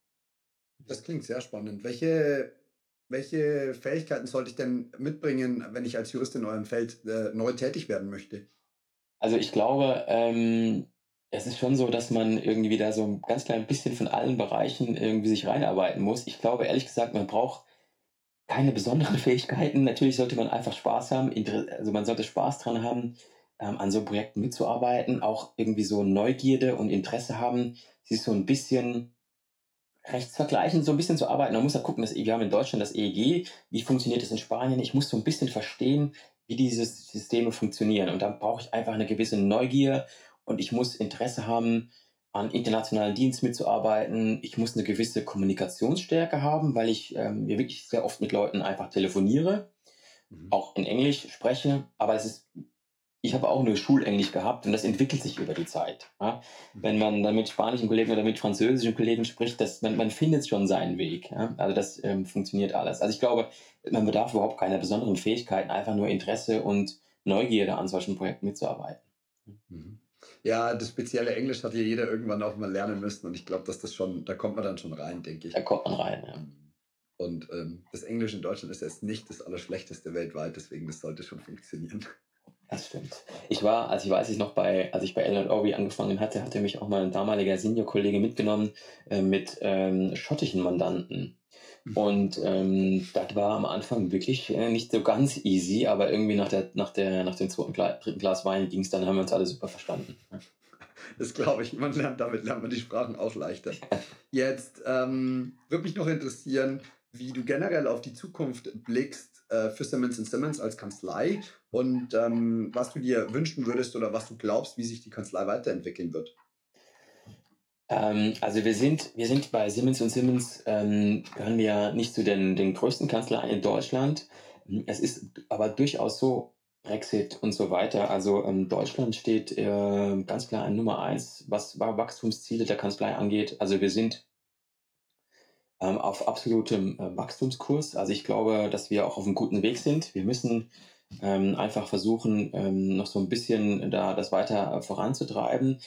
[SPEAKER 2] Das klingt sehr spannend. Welche welche Fähigkeiten sollte ich denn mitbringen, wenn ich als Jurist in eurem Feld äh, neu tätig werden möchte?
[SPEAKER 3] Also ich glaube, ähm, es ist schon so, dass man irgendwie da so ein ganz klein bisschen von allen Bereichen irgendwie sich reinarbeiten muss. Ich glaube ehrlich gesagt, man braucht keine besonderen Fähigkeiten. Natürlich sollte man einfach Spaß haben, also man sollte Spaß dran haben, ähm, an so Projekten mitzuarbeiten, auch irgendwie so Neugierde und Interesse haben, sich so ein bisschen rechtsvergleichend so ein bisschen zu arbeiten. Man muss ja gucken, dass, wir haben in Deutschland das EEG, wie funktioniert es in Spanien? Ich muss so ein bisschen verstehen, wie diese Systeme funktionieren. Und da brauche ich einfach eine gewisse Neugier und ich muss Interesse haben, an internationalen Dienst mitzuarbeiten. Ich muss eine gewisse Kommunikationsstärke haben, weil ich ähm, wirklich sehr oft mit Leuten einfach telefoniere, mhm. auch in Englisch spreche. Aber es ist ich habe auch nur Schulenglisch gehabt und das entwickelt sich über die Zeit. Ja? Wenn man dann mit spanischen Kollegen oder mit französischen Kollegen spricht, das, man, man findet schon seinen Weg. Ja? Also das ähm, funktioniert alles. Also ich glaube, man bedarf überhaupt keiner besonderen Fähigkeiten, einfach nur Interesse und Neugierde an solchen Projekten mitzuarbeiten.
[SPEAKER 2] Mhm. Ja, das spezielle Englisch hat ja jeder irgendwann auch mal lernen müssen und ich glaube, dass das schon, da kommt man dann schon rein, denke ich.
[SPEAKER 3] Da kommt man rein, ja.
[SPEAKER 2] Und ähm, das Englisch in Deutschland ist jetzt nicht das Allerschlechteste weltweit, deswegen das sollte schon funktionieren.
[SPEAKER 3] Das stimmt. Ich war, als ich weiß ich noch bei, als ich bei L&Orby angefangen hatte, hatte mich auch mal ein damaliger Senior-Kollege mitgenommen äh, mit ähm, schottischen Mandanten. Mhm. Und ähm, das war am Anfang wirklich äh, nicht so ganz easy, aber irgendwie nach, der, nach, der, nach dem zweiten, dritten Glas Wein ging es dann, haben wir uns alle super verstanden.
[SPEAKER 2] Das glaube ich. Man lernt damit lernt man die Sprachen auch leichter. Jetzt ähm, würde mich noch interessieren, wie du generell auf die Zukunft blickst äh, für Simmons Simmons als Kanzlei und ähm, was du dir wünschen würdest oder was du glaubst, wie sich die Kanzlei weiterentwickeln wird.
[SPEAKER 3] Ähm, also wir sind, wir sind bei Simmons Simmons, ähm, gehören wir nicht zu den, den größten Kanzleien in Deutschland. Es ist aber durchaus so, Brexit und so weiter. Also ähm, Deutschland steht äh, ganz klar an Nummer eins, was Wachstumsziele der Kanzlei angeht. Also wir sind ähm, auf absolutem äh, Wachstumskurs. Also ich glaube, dass wir auch auf einem guten Weg sind. Wir müssen ähm, einfach versuchen, ähm, noch so ein bisschen da das weiter äh, voranzutreiben.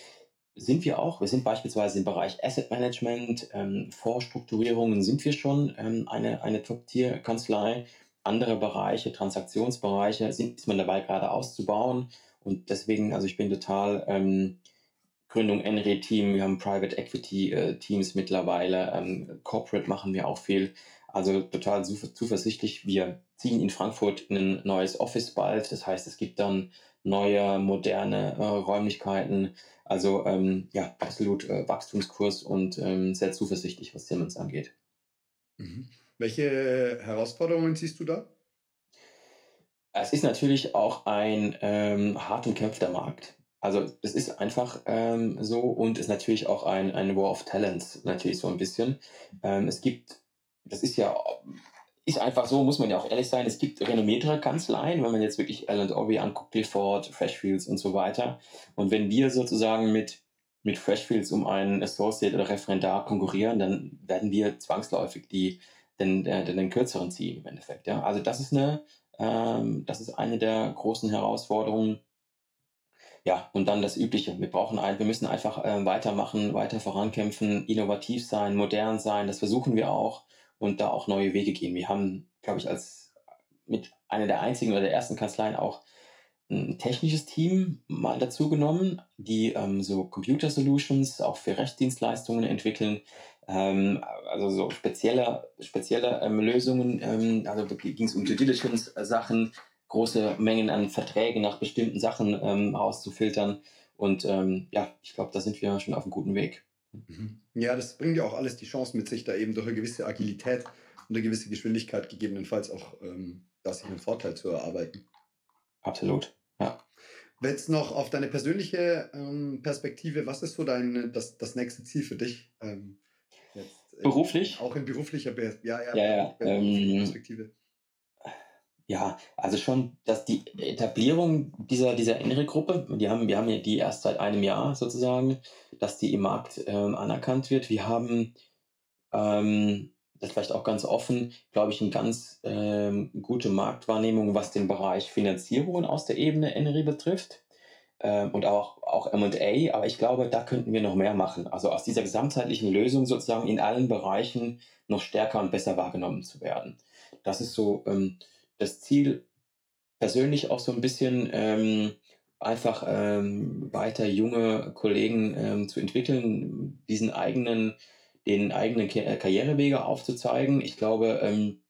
[SPEAKER 3] Sind wir auch. Wir sind beispielsweise im Bereich Asset Management, ähm, Vorstrukturierungen sind wir schon ähm, eine, eine Top-Tier-Kanzlei. Andere Bereiche, Transaktionsbereiche, sind, man dabei gerade auszubauen. Und deswegen, also ich bin total ähm, Gründung NRE-Team, wir haben Private Equity-Teams äh, mittlerweile, ähm, Corporate machen wir auch viel. Also total zuversichtlich. Wir ziehen in Frankfurt in ein neues Office bald. Das heißt, es gibt dann neue, moderne äh, Räumlichkeiten. Also ähm, ja, absolut äh, Wachstumskurs und ähm, sehr zuversichtlich, was Siemens angeht.
[SPEAKER 2] Mhm. Welche Herausforderungen siehst du da?
[SPEAKER 3] Es ist natürlich auch ein ähm, hart umkämpfter Markt. Also es ist einfach ähm, so und ist natürlich auch ein, ein War of Talents, natürlich so ein bisschen. Ähm, es gibt, das ist ja, ist einfach so, muss man ja auch ehrlich sein, es gibt renommiertere Kanzleien, wenn man jetzt wirklich L&O anguckt, Clifford, Freshfields und so weiter. Und wenn wir sozusagen mit, mit Freshfields um einen Associate oder Referendar konkurrieren, dann werden wir zwangsläufig die, den, den, den kürzeren ziehen im Endeffekt. Ja? Also das ist eine, ähm, das ist eine der großen Herausforderungen, ja, und dann das Übliche. Wir brauchen ein, wir müssen einfach äh, weitermachen, weiter vorankämpfen, innovativ sein, modern sein. Das versuchen wir auch und da auch neue Wege gehen. Wir haben, glaube ich, als mit einer der einzigen oder der ersten Kanzleien auch ein technisches Team mal dazu genommen, die ähm, so Computer Solutions auch für Rechtsdienstleistungen entwickeln. Ähm, also so spezielle, spezielle ähm, Lösungen, ähm, also ging es um Due Diligence Sachen, große Mengen an Verträgen nach bestimmten Sachen ähm, auszufiltern. Und ähm, ja, ich glaube, da sind wir schon auf einem guten Weg.
[SPEAKER 2] Mhm. Ja, das bringt ja auch alles die Chance mit sich, da eben durch eine gewisse Agilität und eine gewisse Geschwindigkeit gegebenenfalls auch ähm, da sich einen Vorteil zu erarbeiten.
[SPEAKER 3] Absolut, ja.
[SPEAKER 2] Jetzt noch auf deine persönliche ähm, Perspektive, was ist so dein, das, das nächste Ziel für dich? Ähm,
[SPEAKER 3] jetzt, Beruflich?
[SPEAKER 2] Auch in beruflicher
[SPEAKER 3] ja, ja, ja, ja. Ähm, Perspektive ja, also schon, dass die Etablierung dieser, dieser innere Gruppe, die haben, wir haben ja die erst seit einem Jahr sozusagen, dass die im Markt ähm, anerkannt wird. Wir haben, ähm, das vielleicht auch ganz offen, glaube ich, eine ganz ähm, gute Marktwahrnehmung, was den Bereich Finanzierungen aus der Ebene Enery betrifft ähm, und auch, auch M&A, aber ich glaube, da könnten wir noch mehr machen. Also aus dieser gesamtheitlichen Lösung sozusagen in allen Bereichen noch stärker und besser wahrgenommen zu werden. Das ist so ähm, das Ziel, persönlich auch so ein bisschen ähm, einfach ähm, weiter junge Kollegen ähm, zu entwickeln, diesen eigenen, den eigenen äh, Karrierewege aufzuzeigen. Ich glaube, ähm,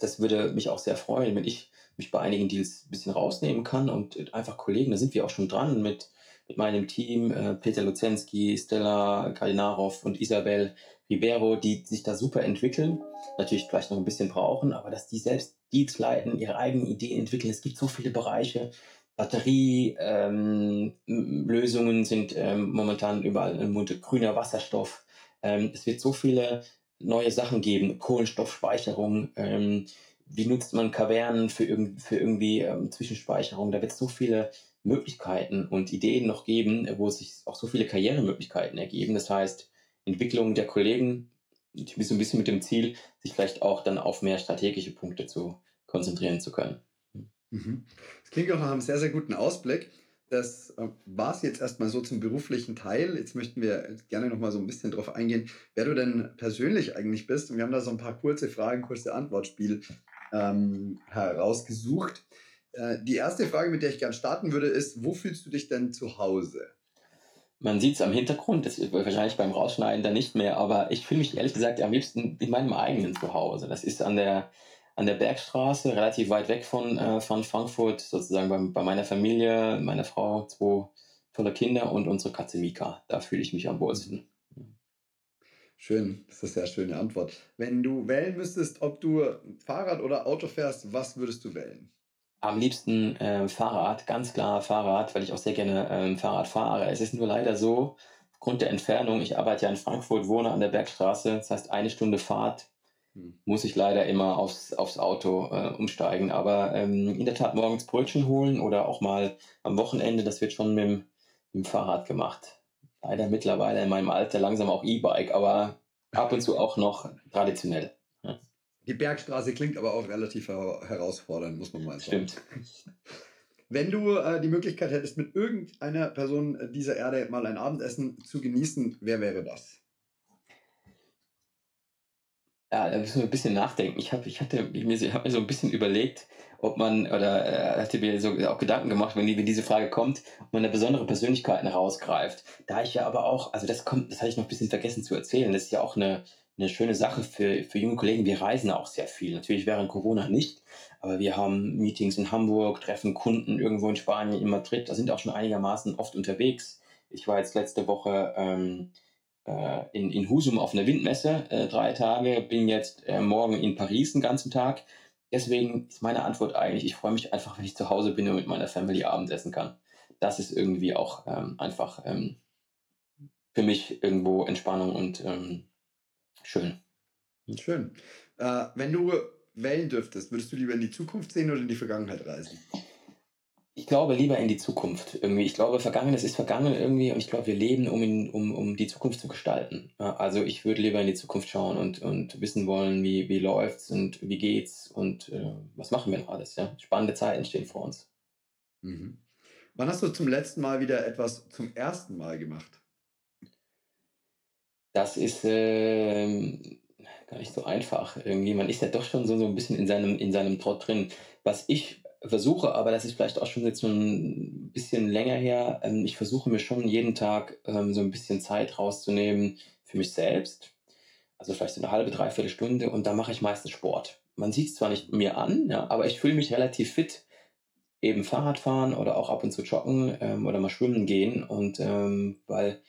[SPEAKER 3] das würde mich auch sehr freuen, wenn ich mich bei einigen Deals ein bisschen rausnehmen kann und einfach Kollegen, da sind wir auch schon dran mit, mit meinem Team, äh, Peter Luzensky, Stella Kalinarov und Isabel Ribeiro, die sich da super entwickeln, natürlich vielleicht noch ein bisschen brauchen, aber dass die selbst Deals leiten, ihre eigenen Ideen entwickeln. Es gibt so viele Bereiche. Batterielösungen ähm, sind ähm, momentan überall im Munde. Grüner Wasserstoff. Ähm, es wird so viele neue Sachen geben. Kohlenstoffspeicherung. Ähm, wie nutzt man Kavernen für, irg für irgendwie ähm, Zwischenspeicherung? Da wird es so viele Möglichkeiten und Ideen noch geben, wo sich auch so viele Karrieremöglichkeiten ergeben. Das heißt, Entwicklung der Kollegen so ein bisschen mit dem Ziel, sich vielleicht auch dann auf mehr strategische Punkte zu konzentrieren zu können.
[SPEAKER 2] Mhm. Das klingt auch nach einem sehr, sehr guten Ausblick. Das äh, war es jetzt erstmal so zum beruflichen Teil. Jetzt möchten wir gerne noch mal so ein bisschen darauf eingehen, wer du denn persönlich eigentlich bist. Und wir haben da so ein paar kurze Fragen, kurze Antwortspiel ähm, herausgesucht. Äh, die erste Frage, mit der ich gerne starten würde, ist: Wo fühlst du dich denn zu Hause?
[SPEAKER 3] Man sieht es am Hintergrund, das wird wahrscheinlich beim Rausschneiden dann nicht mehr, aber ich fühle mich ehrlich gesagt am liebsten in meinem eigenen Zuhause. Das ist an der, an der Bergstraße, relativ weit weg von, äh, von Frankfurt, sozusagen bei, bei meiner Familie, meiner Frau, zwei tolle Kinder und unsere Katze Mika. Da fühle ich mich am wohlsten.
[SPEAKER 2] Schön, das ist eine sehr schöne Antwort. Wenn du wählen müsstest, ob du Fahrrad oder Auto fährst, was würdest du wählen?
[SPEAKER 3] am liebsten äh, Fahrrad, ganz klar Fahrrad, weil ich auch sehr gerne ähm, Fahrrad fahre. Es ist nur leider so, aufgrund der Entfernung, ich arbeite ja in Frankfurt, wohne an der Bergstraße, das heißt eine Stunde Fahrt. Muss ich leider immer aufs, aufs Auto äh, umsteigen. Aber ähm, in der Tat morgens Brötchen holen oder auch mal am Wochenende, das wird schon mit dem, mit dem Fahrrad gemacht. Leider mittlerweile in meinem Alter langsam auch E-Bike, aber ab und zu auch noch traditionell.
[SPEAKER 2] Die Bergstraße klingt aber auch relativ herausfordernd, muss man mal
[SPEAKER 3] sagen. Stimmt.
[SPEAKER 2] Wenn du äh, die Möglichkeit hättest, mit irgendeiner Person dieser Erde mal ein Abendessen zu genießen, wer wäre das?
[SPEAKER 3] Ja, da müssen wir ein bisschen nachdenken. Ich habe ich hatte, ich mir, hab mir so ein bisschen überlegt, ob man, oder äh, hatte mir so auch Gedanken gemacht, wenn, die, wenn diese Frage kommt, ob man eine besondere Persönlichkeit herausgreift. Da ich ja aber auch, also das kommt, das hatte ich noch ein bisschen vergessen zu erzählen, das ist ja auch eine, eine schöne Sache für, für junge Kollegen. Wir reisen auch sehr viel. Natürlich während Corona nicht, aber wir haben Meetings in Hamburg, treffen Kunden irgendwo in Spanien, in Madrid. Da sind auch schon einigermaßen oft unterwegs. Ich war jetzt letzte Woche ähm, äh, in, in Husum auf einer Windmesse äh, drei Tage, bin jetzt äh, morgen in Paris den ganzen Tag. Deswegen ist meine Antwort eigentlich, ich freue mich einfach, wenn ich zu Hause bin und mit meiner Family Abendessen kann das ist irgendwie auch ähm, einfach ähm, für mich irgendwo Entspannung und ähm, schön.
[SPEAKER 2] Schön. Äh, wenn du wählen dürftest, würdest du lieber in die Zukunft sehen oder in die Vergangenheit reisen?
[SPEAKER 3] Ich glaube lieber in die Zukunft irgendwie. Ich glaube, Vergangenes ist vergangen irgendwie und ich glaube, wir leben, um, in, um, um die Zukunft zu gestalten. Also ich würde lieber in die Zukunft schauen und, und wissen wollen, wie, wie läuft's und wie geht's und äh, was machen wir noch alles. Ja? Spannende Zeiten stehen vor uns.
[SPEAKER 2] Mhm. Wann hast du zum letzten Mal wieder etwas zum ersten Mal gemacht?
[SPEAKER 3] Das ist äh, gar nicht so einfach irgendwie. Man ist ja doch schon so, so ein bisschen in seinem, in seinem Trott drin. Was ich versuche, aber das ist vielleicht auch schon jetzt so ein bisschen länger her, ähm, ich versuche mir schon jeden Tag ähm, so ein bisschen Zeit rauszunehmen für mich selbst. Also vielleicht so eine halbe, dreiviertel Stunde und da mache ich meistens Sport. Man sieht es zwar nicht mir an, ja, aber ich fühle mich relativ fit. Eben Fahrrad fahren oder auch ab und zu joggen ähm, oder mal schwimmen gehen. Und ähm, weil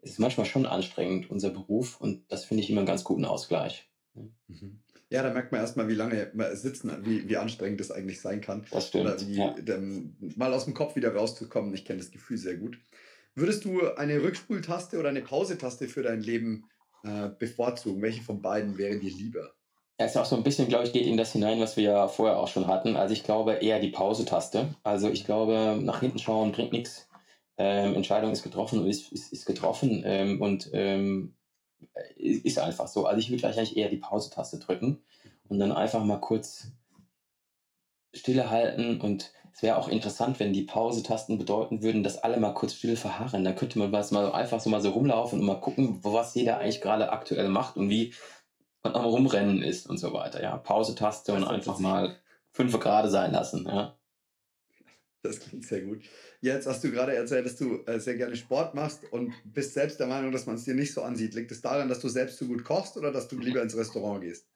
[SPEAKER 3] es ist manchmal schon anstrengend, unser Beruf, und das finde ich immer einen ganz guten Ausgleich.
[SPEAKER 2] Mhm. Ja, da merkt man erstmal, wie lange man sitzen, wie, wie anstrengend das eigentlich sein kann.
[SPEAKER 3] Das stimmt.
[SPEAKER 2] Oder wie,
[SPEAKER 3] ja.
[SPEAKER 2] dem, mal aus dem Kopf wieder rauszukommen. Ich kenne das Gefühl sehr gut. Würdest du eine Rückspultaste oder eine Pausetaste für dein Leben äh, bevorzugen? Welche von beiden wäre dir lieber?
[SPEAKER 3] Ja, ist auch so ein bisschen, glaube ich, geht in das hinein, was wir ja vorher auch schon hatten. Also ich glaube eher die Pausetaste. Also ich glaube, nach hinten schauen bringt nichts. Ähm, Entscheidung ist getroffen und ist, ist, ist getroffen. Ähm, und ähm, ist einfach so. Also ich würde gleich eigentlich eher die Pause-Taste drücken und dann einfach mal kurz Stille halten und es wäre auch interessant, wenn die Pause-Tasten bedeuten würden, dass alle mal kurz still verharren. Dann könnte man was mal einfach so mal so rumlaufen und mal gucken, was jeder eigentlich gerade aktuell macht und wie man am Rumrennen ist und so weiter. Ja, Pause-Taste und einfach mal fünf Grad sein lassen. Ja.
[SPEAKER 2] Das klingt sehr gut. Jetzt hast du gerade erzählt, dass du äh, sehr gerne Sport machst und bist selbst der Meinung, dass man es dir nicht so ansieht. Liegt es daran, dass du selbst so gut kochst oder dass du lieber ins Restaurant gehst?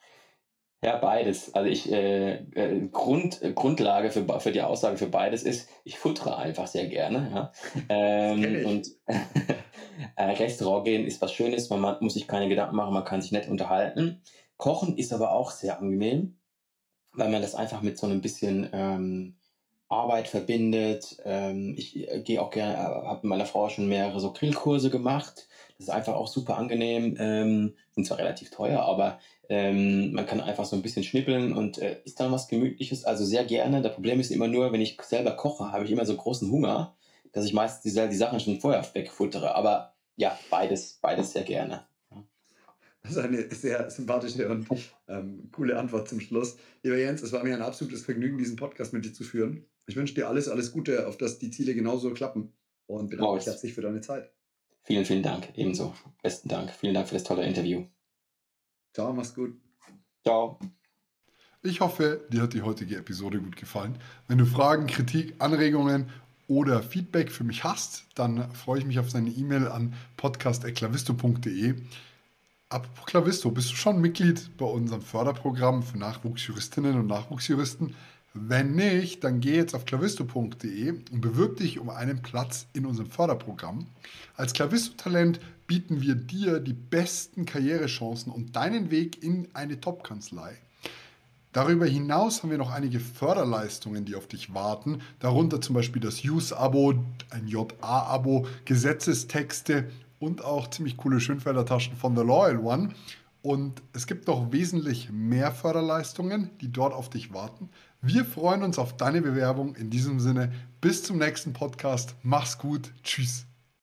[SPEAKER 3] Ja, beides. Also ich äh, äh, Grund, äh, Grundlage für, für die Aussage für beides ist, ich futtere einfach sehr gerne. Ja. Ähm, und Restaurant gehen ist was Schönes, man muss sich keine Gedanken machen, man kann sich nett unterhalten. Kochen ist aber auch sehr angenehm, weil man das einfach mit so einem bisschen ähm, Arbeit verbindet. Ähm, ich äh, gehe auch gerne, äh, habe mit meiner Frau schon mehrere so Grillkurse gemacht. Das ist einfach auch super angenehm. Ähm, sind zwar relativ teuer, aber ähm, man kann einfach so ein bisschen schnippeln und äh, ist dann was Gemütliches. Also sehr gerne. Das Problem ist immer nur, wenn ich selber koche, habe ich immer so großen Hunger, dass ich meistens die, die Sachen schon vorher wegfuttere. Aber ja, beides, beides sehr gerne.
[SPEAKER 2] Das ist eine sehr sympathische und ähm, coole Antwort zum Schluss. Lieber Jens, es war mir ein absolutes Vergnügen, diesen Podcast mit dir zu führen. Ich wünsche dir alles, alles Gute, auf dass die Ziele genauso klappen und bedanke mich herzlich für deine Zeit.
[SPEAKER 3] Vielen, vielen Dank. Ebenso. Besten Dank. Vielen Dank für das tolle Interview.
[SPEAKER 2] Ciao, mach's gut.
[SPEAKER 3] Ciao.
[SPEAKER 4] Ich hoffe, dir hat die heutige Episode gut gefallen. Wenn du Fragen, Kritik, Anregungen oder Feedback für mich hast, dann freue ich mich auf deine E-Mail an podcast.klavisto.de. Apropos Klavisto, bist du schon Mitglied bei unserem Förderprogramm für Nachwuchsjuristinnen und Nachwuchsjuristen? Wenn nicht, dann geh jetzt auf clavisto.de und bewirb dich um einen Platz in unserem Förderprogramm. Als Clavisto-Talent bieten wir dir die besten Karrierechancen und deinen Weg in eine Top-Kanzlei. Darüber hinaus haben wir noch einige Förderleistungen, die auf dich warten, darunter zum Beispiel das Use-Abo, ein JA-Abo, Gesetzestexte und auch ziemlich coole Schönfelder-Taschen von The Loyal One. Und es gibt noch wesentlich mehr Förderleistungen, die dort auf dich warten. Wir freuen uns auf deine Bewerbung. In diesem Sinne, bis zum nächsten Podcast. Mach's gut. Tschüss.